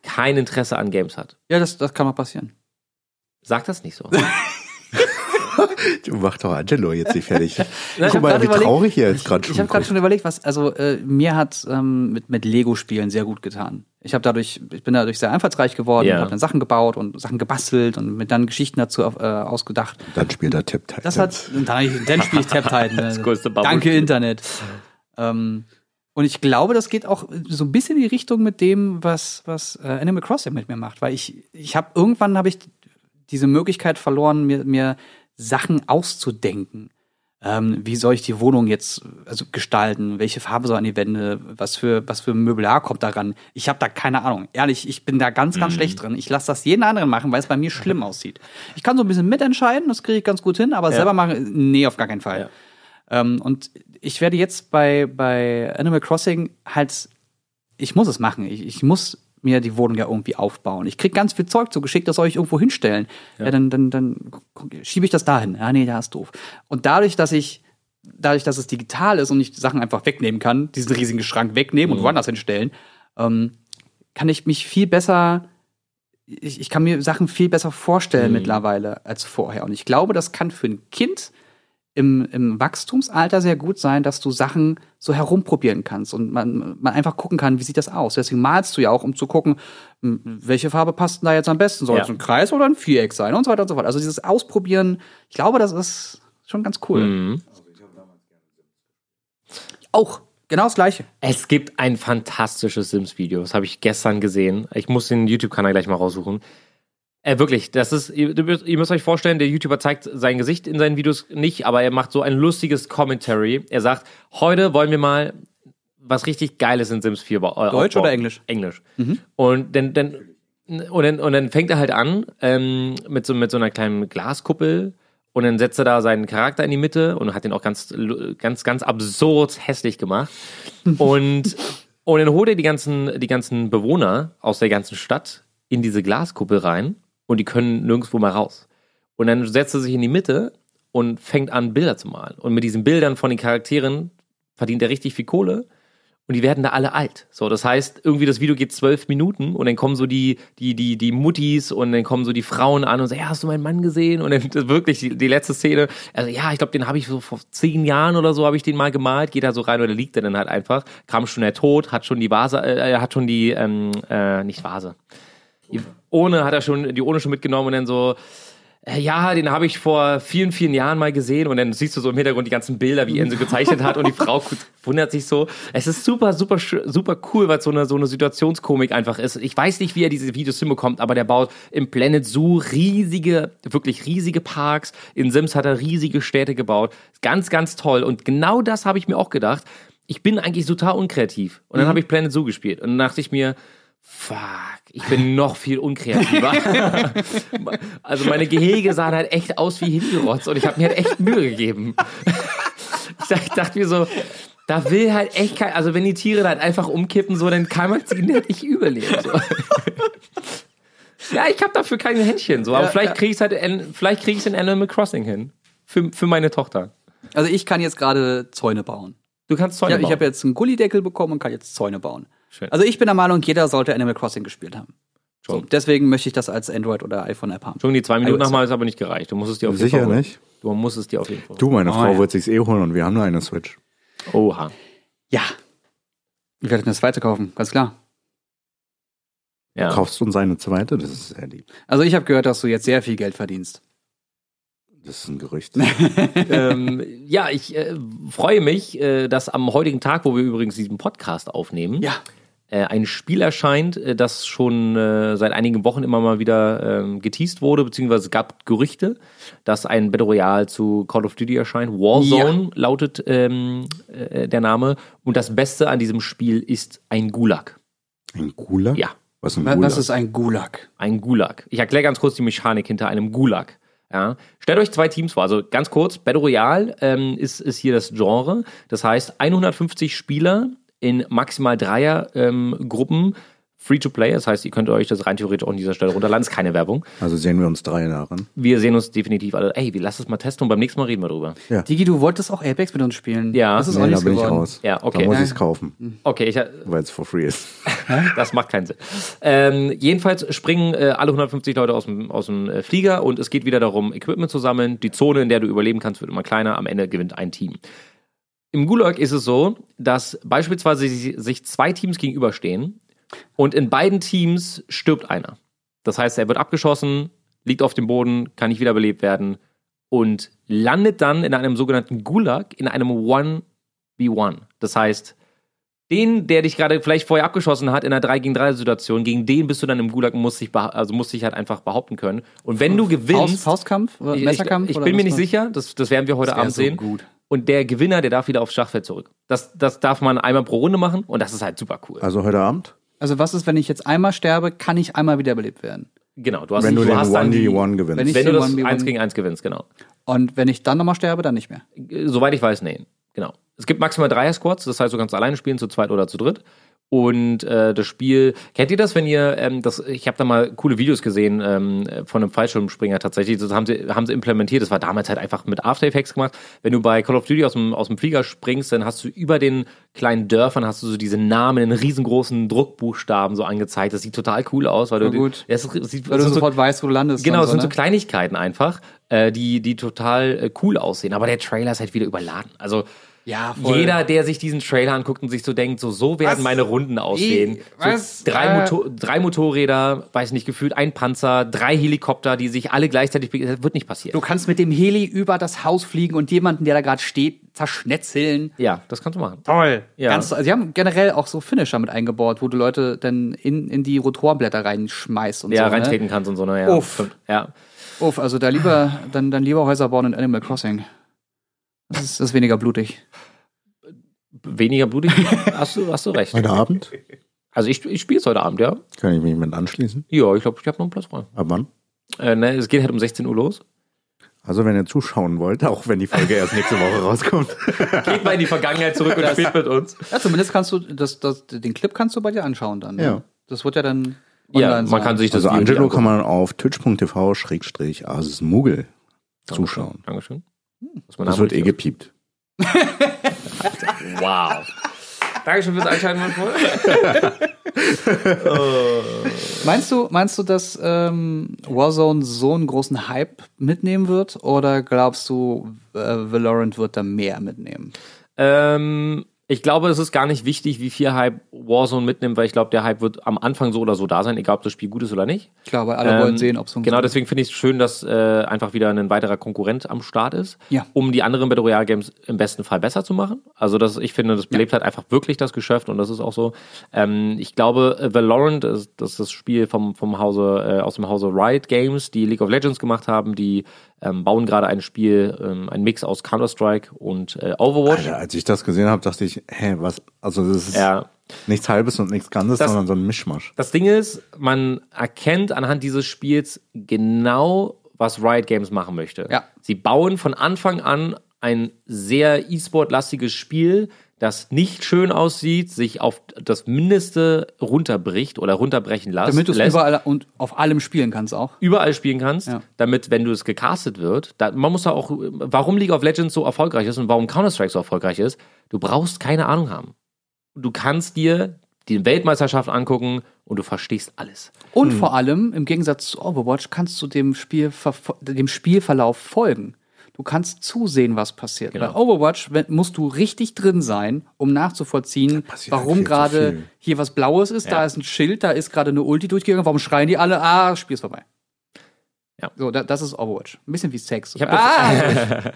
kein Interesse an Games hat. Ja, das, das kann mal passieren. Sag das nicht so. Du mach doch Angelo jetzt nicht fertig. ich Guck mal, wie überlegt- traurig er jetzt gerade Ich schon habe gerade schon überlegt, was, also äh, mir hat ähm, mit, mit Lego-Spielen sehr gut getan. Ich habe dadurch, ich bin dadurch sehr einfallsreich geworden, Ja. habe dann Sachen gebaut und Sachen gebastelt und mir dann Geschichten dazu äh, ausgedacht. Dann spielt er Tap. Das hat, und dann, dann spiele ich Tap Titan. Das größte Bubble- Danke Internet. Ähm, und ich glaube, das geht auch so ein bisschen in die Richtung mit dem, was, was äh, Animal Crossing mit mir macht. Weil ich, ich habe irgendwann habe ich diese Möglichkeit verloren, mir, mir Sachen auszudenken. Ähm, wie soll ich die Wohnung jetzt also gestalten? Welche Farbe soll an die Wände? Was für, was für Möblar kommt daran? Ich habe da keine Ahnung. Ehrlich, ich bin da ganz, ganz schlecht drin. Ich lasse das jeden anderen machen, weil es bei mir schlimm aussieht. Ich kann so ein bisschen mitentscheiden, das kriege ich ganz gut hin, aber selber machen, nee, auf gar keinen Fall. Ähm, und ich werde jetzt bei, bei Animal Crossing halt, ich muss es machen. Ich, ich muss mir die Wohnung ja irgendwie aufbauen. Ich krieg ganz viel Zeug zugeschickt, das soll ich irgendwo hinstellen. Ja, dann, dann, dann schiebe ich das dahin. Ja, nee, da ist doof. Und dadurch, dass ich, dadurch, dass es digital ist und ich Sachen einfach wegnehmen kann, diesen riesigen Schrank wegnehmen und woanders hinstellen, ähm, kann ich mich viel besser, ich, ich kann mir Sachen viel besser vorstellen mittlerweile als vorher. Und ich glaube, das kann für ein Kind im, im Wachstumsalter sehr gut sein, dass du Sachen so herumprobieren kannst und man, man einfach gucken kann, wie sieht das aus. Deswegen malst du ja auch, um zu gucken, m, welche Farbe passt denn da jetzt am besten. Soll Ja. es ein Kreis oder ein Viereck sein und so weiter und so fort. Also dieses Ausprobieren, ich glaube, das ist schon ganz cool. Mhm. Auch genau das Gleiche. Es gibt ein fantastisches Sims-Video. Das habe ich gestern gesehen. Ich muss den YouTube-Kanal gleich mal raussuchen. Äh, wirklich, das ist, ihr, ihr müsst euch vorstellen, der YouTuber zeigt sein Gesicht in seinen Videos nicht, aber er macht so ein lustiges Commentary. Er sagt, heute wollen wir mal was richtig Geiles in Sims 4 ba- äh, Deutsch aufbauen. oder Englisch? Englisch. Und dann, dann, und dann, und dann fängt er halt an ähm, mit, so, mit so einer kleinen Glaskuppel und dann setzt er da seinen Charakter in die Mitte und hat den auch ganz, ganz, ganz absurd hässlich gemacht. Und, und dann holt er die ganzen, die ganzen Bewohner aus der ganzen Stadt in diese Glaskuppel rein und die können nirgendwo mal raus. Und dann setzt er sich in die Mitte und fängt an, Bilder zu malen. Und mit diesen Bildern von den Charakteren verdient er richtig viel Kohle. Und die werden da alle alt. So, das heißt, irgendwie das Video geht zwölf Minuten und dann kommen so die, die, die, die Muttis und dann kommen so die Frauen an und sagen, ja, hast du meinen Mann gesehen? Und dann wirklich die, die letzte Szene, also ja, ich glaube, den habe ich so vor zehn Jahren oder so habe ich den mal gemalt, geht da so rein oder liegt der dann halt einfach, kam schon der Tod, hat schon die Vase, äh, hat schon die, ähm, äh, nicht Vase. Die Ohne hat er schon, die Ohne schon mitgenommen und dann so, äh, ja, den habe ich vor vielen, vielen Jahren mal gesehen und dann siehst du so im Hintergrund die ganzen Bilder, wie er ihn so gezeichnet hat und die Frau wundert sich so. Es ist super, super, super cool, weil so eine, so eine Situationskomik einfach ist. Ich weiß nicht, wie er diese Videos hinbekommt, aber der baut im Planet Zoo riesige, wirklich riesige Parks. In Sims hat er riesige Städte gebaut. Ganz, ganz toll. Und genau das habe ich mir auch gedacht. Ich bin eigentlich total unkreativ. Und dann habe ich Planet Zoo gespielt. Und dann dachte ich mir, Fuck, ich bin noch viel unkreativer. also meine Gehege sahen halt echt aus wie hingerotzt und ich habe mir halt echt Mühe gegeben. ich dachte, ich mir so, da will halt echt kein, also wenn die Tiere halt einfach umkippen, so, dann kann man sie nicht überleben. So. ja, ich habe dafür keine Händchen, so, aber Ja, vielleicht ja. kriege ich halt, in- vielleicht kriege ich es in Animal Crossing hin. Für, für meine Tochter. Also ich kann jetzt gerade Zäune bauen. Du kannst Zäune Ja, ich bauen. habe jetzt einen Gullideckel bekommen und kann jetzt Zäune bauen. Schön. Also ich bin der Meinung, jeder sollte Animal Crossing gespielt haben. So, deswegen möchte ich das als Android oder iPhone-App haben. Schon die zwei Minuten nochmal ist aber nicht gereicht. Du musst es dir auf jeden Sicher Fall nicht? Du musst es dir auf jeden Fall Du, meine oh, Frau ja. wird sich's eh holen und wir haben nur eine Switch. Oha. Ja. Ich werde mir das zweite kaufen, ganz klar. Ja. Kaufst du uns eine zweite? Das ist sehr lieb. Also ich habe gehört, dass du jetzt sehr viel Geld verdienst. Das ist ein Gerücht. ähm, ja, ich äh, freue mich, äh, dass am heutigen Tag, wo wir übrigens diesen Podcast aufnehmen, ja. Äh, ein Spiel erscheint, äh, das schon äh, seit einigen Wochen immer mal wieder ähm, geteased wurde, beziehungsweise es gab Gerüchte, dass ein Battle Royale zu Call of Duty erscheint. Warzone ja. lautet ähm, äh, der Name. Und das Beste an diesem Spiel ist ein Gulag. Ein Gulag? Ja. Was, ein Gulag? Was ist ein Gulag? Ein Gulag. Ich erkläre ganz kurz die Mechanik hinter einem Gulag. Ja. Stellt euch zwei Teams vor. Also ganz kurz, Battle Royale ähm, ist, ist hier das Genre. Das heißt, 150 Spieler in maximal Dreiergruppen ähm, Free-to-Play, das heißt, ihr könnt euch das rein theoretisch auch an dieser Stelle runterladen, ist keine Werbung. Also sehen wir uns drei daran. Wir sehen uns definitiv alle. Ey, wir lassen es mal testen und beim nächsten Mal reden wir drüber. Ja. Digi, du wolltest auch Apex mit uns spielen. Ja. Das ist nee, auch da bin geworden. ich raus. Ja, okay. Da muss ich es kaufen. Okay, ich, weil es for free ist. das macht keinen Sinn. Ähm, jedenfalls springen äh, alle 150 Leute aus dem, aus dem äh, Flieger und es geht wieder darum, Equipment zu sammeln. Die Zone, in der du überleben kannst, wird immer kleiner. Am Ende gewinnt ein Team. Im Gulag ist es so, dass beispielsweise sich zwei Teams gegenüberstehen und in beiden Teams stirbt einer. Das heißt, er wird abgeschossen, liegt auf dem Boden, kann nicht wiederbelebt werden und landet dann in einem sogenannten Gulag, in einem 1v1. Das heißt, den, der dich gerade vielleicht vorher abgeschossen hat in einer 3 gegen 3 Situation, gegen den bist du dann im Gulag und musst dich, also musst dich halt einfach behaupten können. Und wenn du gewinnst. Faust, Faustkampf? Messerkampf? Ich, ich bin mir nicht sicher, das, das werden wir heute Abend so sehen. Gut. Und der Gewinner, der darf wieder aufs Schachfeld zurück. Das, das darf man einmal pro Runde machen und das ist halt super cool. Also heute Abend? Also was ist, wenn ich jetzt einmal sterbe, kann ich einmal wiederbelebt werden? Genau, du hast, wenn du, du den hast 1v1 gewinnst. Wenn, wenn du das 1 gegen 1 gewinnst, genau. Und wenn ich dann nochmal sterbe, dann nicht mehr? Soweit ich weiß, nee. Genau. Es gibt maximal Dreier-Squads, das heißt, du kannst alleine spielen, zu zweit oder zu dritt. Und äh, das Spiel, kennt ihr das, wenn ihr, ähm, das, ich habe da mal coole Videos gesehen ähm, von einem Fallschirmspringer tatsächlich, das haben sie, haben sie implementiert, das war damals halt einfach mit After Effects gemacht. Wenn du bei Call of Duty aus dem, aus dem Flieger springst, dann hast du über den kleinen Dörfern hast du so diese Namen in riesengroßen Druckbuchstaben so angezeigt. Das sieht total cool aus, weil du, gut. Das sieht, weil du sofort so, weißt, wo du landest. Genau, das so, sind ne? so Kleinigkeiten einfach, äh, die, die total äh, cool aussehen. Aber der Trailer ist halt wieder überladen. Also ja, voll. Jeder, der sich diesen Trailer anguckt und sich so denkt, so, so werden was? meine Runden aussehen. was? So drei, äh. Motor drei Motorräder, weiß nicht, gefühlt ein Panzer, drei Helikopter, die sich alle gleichzeitig, das wird nicht passieren. Du kannst mit dem Heli über das Haus fliegen und jemanden, der da gerade steht, zerschnetzeln. Ja, das kannst du machen. Toll. Ja. Ganz, also sie haben generell auch so Finisher mit eingebaut, wo du Leute dann in, in die Rotorblätter reinschmeißt und ja, so. Ja, reintreten ne? kannst und so, ne? Ja. Uff. Ja. Uff, also da lieber, dann, dann lieber Häuser bauen in Animal Crossing. Das ist, das ist weniger blutig weniger blutig. hast, du, hast du recht. Heute Abend? Also ich, ich spiele es heute Abend, ja. Kann ich mich mit anschließen? Ja, ich glaube, ich habe noch einen Platz frei. Ab wann? Äh, ne, es geht halt um 16 Uhr los. Also wenn ihr zuschauen wollt, auch wenn die Folge erst nächste Woche rauskommt. Geht mal in die Vergangenheit zurück und spielt mit uns. Ja, zumindest kannst du, das, das, den Clip kannst du bei dir anschauen dann. Ne? Ja. Das wird ja dann online Ja, man sein. kann sich das Also Angelo kann man auf twitch.tv schrägstrich Asismugel zuschauen. Dankeschön. Dankeschön. Das wird eh gepiept. wow. Dankeschön fürs Einschalten, mein Freund. Meinst du, meinst du, dass ähm, Warzone so einen großen Hype mitnehmen wird? Oder glaubst du, äh, Valorant wird da mehr mitnehmen? Ähm, ich glaube, es ist gar nicht wichtig, wie viel Hype Warzone mitnimmt, weil ich glaube, der Hype wird am Anfang so oder so da sein, egal ob das Spiel gut ist oder nicht. Klar, weil alle ähm, wollen sehen, ob es funktioniert. Genau, deswegen finde ich es schön, dass äh, einfach wieder ein weiterer Konkurrent am Start ist, ja. um die anderen Battle Royale Games im besten Fall besser zu machen. Also das, ich finde, das belebt ja. halt einfach wirklich das Geschäft und das ist auch so. Ähm, ich glaube, äh, Valorant, das ist das Spiel vom, vom Hause, äh, aus dem Hause Riot Games, die League of Legends gemacht haben, die ähm, bauen gerade ein Spiel, ähm, ein Mix aus Counter-Strike und äh, Overwatch. Alter, als ich das gesehen habe, dachte ich, hä, was? Also das ist ja. nichts Halbes und nichts Ganzes, das, sondern so ein Mischmasch. Das Ding ist, man erkennt anhand dieses Spiels genau, was Riot Games machen möchte. Ja. Sie bauen von Anfang an ein sehr E-Sport-lastiges Spiel, das nicht schön aussieht, sich auf das Mindeste runterbricht oder runterbrechen lässt. Damit du es überall und auf allem spielen kannst auch. Überall spielen kannst, ja. damit, wenn du es gecastet wird, da, man muss da auch, warum League of Legends so erfolgreich ist und warum Counter-Strike so erfolgreich ist, du brauchst keine Ahnung haben. Du kannst dir die Weltmeisterschaft angucken und du verstehst alles. Und hm. vor allem, im Gegensatz zu Overwatch, kannst du dem, Spiel, dem Spielverlauf folgen. Du kannst zusehen, was passiert. Genau. Bei Overwatch musst du richtig drin sein, um nachzuvollziehen, warum gerade hier was Blaues ist. Ja. Da ist ein Schild, da ist gerade eine Ulti durchgegangen. Warum schreien die alle? Ah, Spiel ist vorbei. Ja. So, da, das ist Overwatch. Ein bisschen wie Sex. Ich habe das, ah!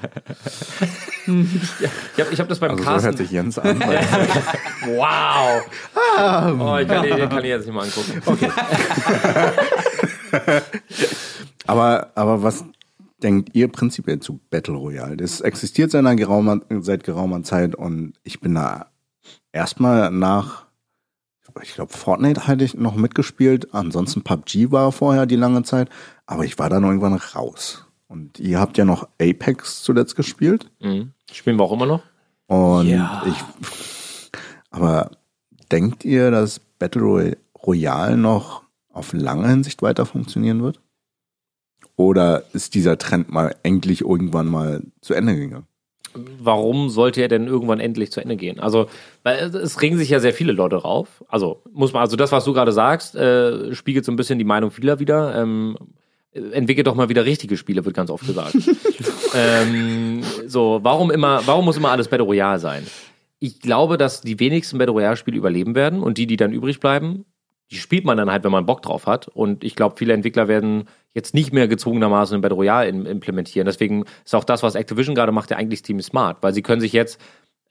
ich hab, ich hab das beim also Carsten. So hört sich Jens an. wow. oh, ich kann den, den kann ich jetzt nicht mal angucken. Okay. aber, aber was denkt ihr prinzipiell zu Battle Royale? Das existiert seit, geraumer, seit geraumer Zeit und ich bin da erstmal nach, ich glaube, Fortnite hatte ich noch mitgespielt. Ansonsten PUBG war vorher die lange Zeit, aber ich war dann irgendwann raus. Und ihr habt ja noch Apex zuletzt gespielt. Mhm. Spielen wir auch immer noch. Und ja. ich, aber denkt ihr, dass Battle Royale noch auf lange Hinsicht weiter funktionieren wird? Oder ist dieser Trend mal endlich irgendwann mal zu Ende gegangen? Warum sollte er denn irgendwann endlich zu Ende gehen? Also, weil es regen sich ja sehr viele Leute drauf. Also, muss man, also das, was du gerade sagst, äh, spiegelt so ein bisschen die Meinung vieler wieder. Ähm, entwickelt doch mal wieder richtige Spiele, wird ganz oft gesagt. ähm, so, warum immer, warum muss immer alles Battle Royale sein? Ich glaube, dass die wenigsten Battle Royale Spiele überleben werden und die, die dann übrig bleiben, die spielt man dann halt, wenn man Bock drauf hat. Und ich glaube, viele Entwickler werden jetzt nicht mehr gezwungenermaßen ein Battle Royale implementieren. Deswegen ist auch das, was Activision gerade macht, ja eigentlich ziemlich smart, weil sie können sich jetzt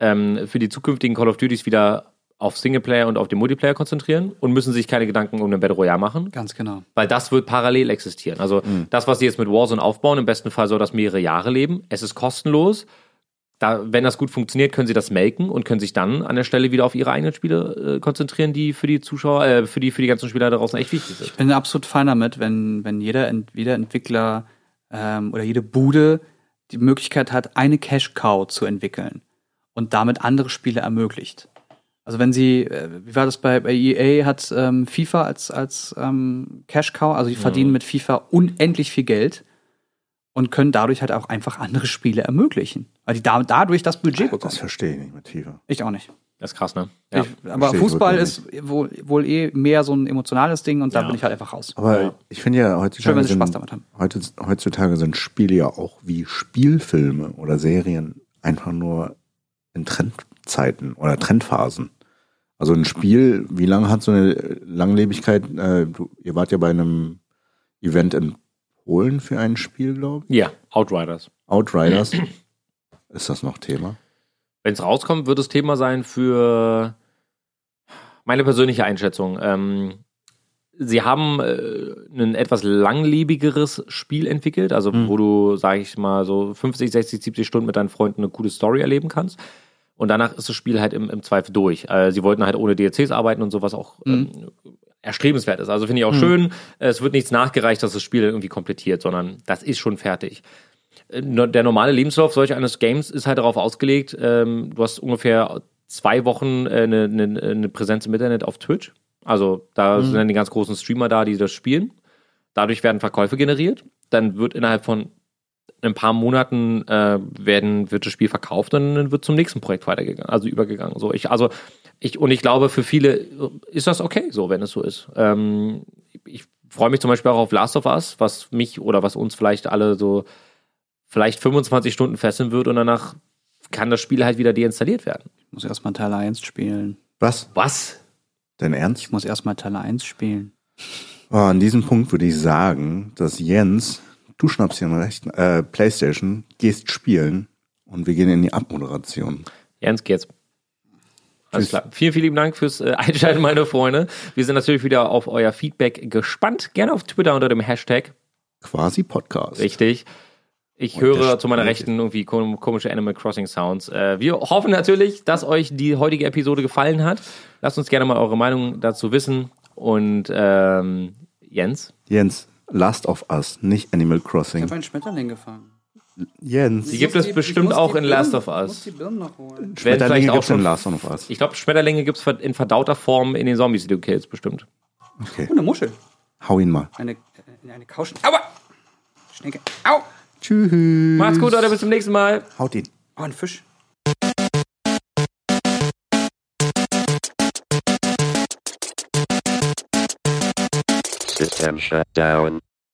ähm, für die zukünftigen Call of Duties wieder auf Singleplayer und auf den Multiplayer konzentrieren und müssen sich keine Gedanken um den Battle Royale machen. Ganz genau. Weil das wird parallel existieren. Also mhm. das, was sie jetzt mit Warzone aufbauen, im besten Fall soll das mehrere Jahre leben. Es ist kostenlos da, wenn das gut funktioniert, können sie das melken und können sich dann an der Stelle wieder auf ihre eigenen Spiele äh, konzentrieren, die für die Zuschauer, äh, für die für die ganzen Spieler da draußen echt wichtig sind. Ich bin absolut fein damit, wenn wenn jeder jeder Entwickler ähm, oder jede Bude die Möglichkeit hat, eine Cash Cow zu entwickeln und damit andere Spiele ermöglicht. Also wenn sie, äh, wie war das bei, bei EA, hat ähm, FIFA als als ähm, Cash Cow, also die verdienen mhm. mit FIFA unendlich viel Geld und können dadurch halt auch einfach andere Spiele ermöglichen. Weil die da, dadurch das Budget bekommen. Das verstehe ich nicht mit FIFA. Ich auch nicht. Das ist krass, ne? Ja. Ich, aber Fußball ist wohl, wohl eh mehr so ein emotionales Ding und da ja. bin ich halt einfach raus. Aber ja. ich finde ja heutzutage, Schön, sind, Spaß damit haben. heutzutage sind Spiele ja auch wie Spielfilme oder Serien einfach nur in Trendzeiten oder Trendphasen. Also ein Spiel, wie lange hat so eine Langlebigkeit? Äh, du, ihr wart ja bei einem Event in Polen für ein Spiel, glaube ich. Ja, Outriders. Outriders. Ist das noch Thema? Wenn es rauskommt, wird es Thema sein für meine persönliche Einschätzung. Ähm, sie haben äh, ein etwas langlebigeres Spiel entwickelt, also mhm. wo du, sage ich mal, so 50, 60, 70 Stunden mit deinen Freunden eine coole Story erleben kannst. Und danach ist das Spiel halt im, im Zweifel durch. Äh, sie wollten halt ohne DLCs arbeiten und sowas auch mhm. ähm, erstrebenswert ist. Also finde ich auch mhm. schön. Es wird nichts nachgereicht, dass das Spiel irgendwie komplettiert, sondern das ist schon fertig. Äh, der normale Lebenslauf solch eines Games ist halt darauf ausgelegt, ähm, du hast ungefähr zwei Wochen äh, eine, eine, eine Präsenz im Internet auf Twitch. Also da mhm. sind dann die ganz großen Streamer da, die das spielen. Dadurch werden Verkäufe generiert. Dann wird innerhalb von ein paar Monaten äh, werden, wird das Spiel verkauft und dann wird zum nächsten Projekt weitergegangen, also übergegangen. So, ich, also ich, und ich glaube, für viele ist das okay, so, wenn es so ist. Ähm, ich freue mich zum Beispiel auch auf Last of Us, was mich oder was uns vielleicht alle so vielleicht 25 Stunden fesseln wird und danach kann das Spiel halt wieder deinstalliert werden. Ich muss erstmal Teil 1 spielen. Was? Was? Dein Ernst? Ich muss erstmal Teil 1 spielen. Oh, an diesem Punkt würde ich sagen, dass Jens, du schnappst hier mal recht, äh, Playstation, gehst spielen und wir gehen in die Abmoderation. Jens, geht's. Alles klar. Vielen, vielen lieben Dank fürs äh, Einschalten, meine Freunde. Wir sind natürlich wieder auf euer Feedback gespannt. Gerne auf Twitter unter dem Hashtag quasi Podcast. Richtig. Ich und höre zu meiner Rechten irgendwie komische Animal Crossing Sounds. Äh, wir hoffen natürlich, dass euch die heutige Episode gefallen hat. Lasst uns gerne mal eure Meinung dazu wissen. Und ähm, Jens? Jens, Last of Us, nicht Animal Crossing. Ich habe einen Schmetterling gefangen. Jens. Die gibt es die, bestimmt auch in Last of Us. Schmetterlinge gibt es in Last of Us. Ich glaube, Schmetterlinge gibt es in verdauter Form in den Zombies, die du killst, bestimmt. Okay. Oh, eine Muschel. Hau ihn mal. Eine, äh, eine Kauschen. Aua! Schnecke. Au! Tschüss. Macht's gut, Leute, bis zum nächsten Mal. Haut ihn. Oh, ein Fisch. System shut down.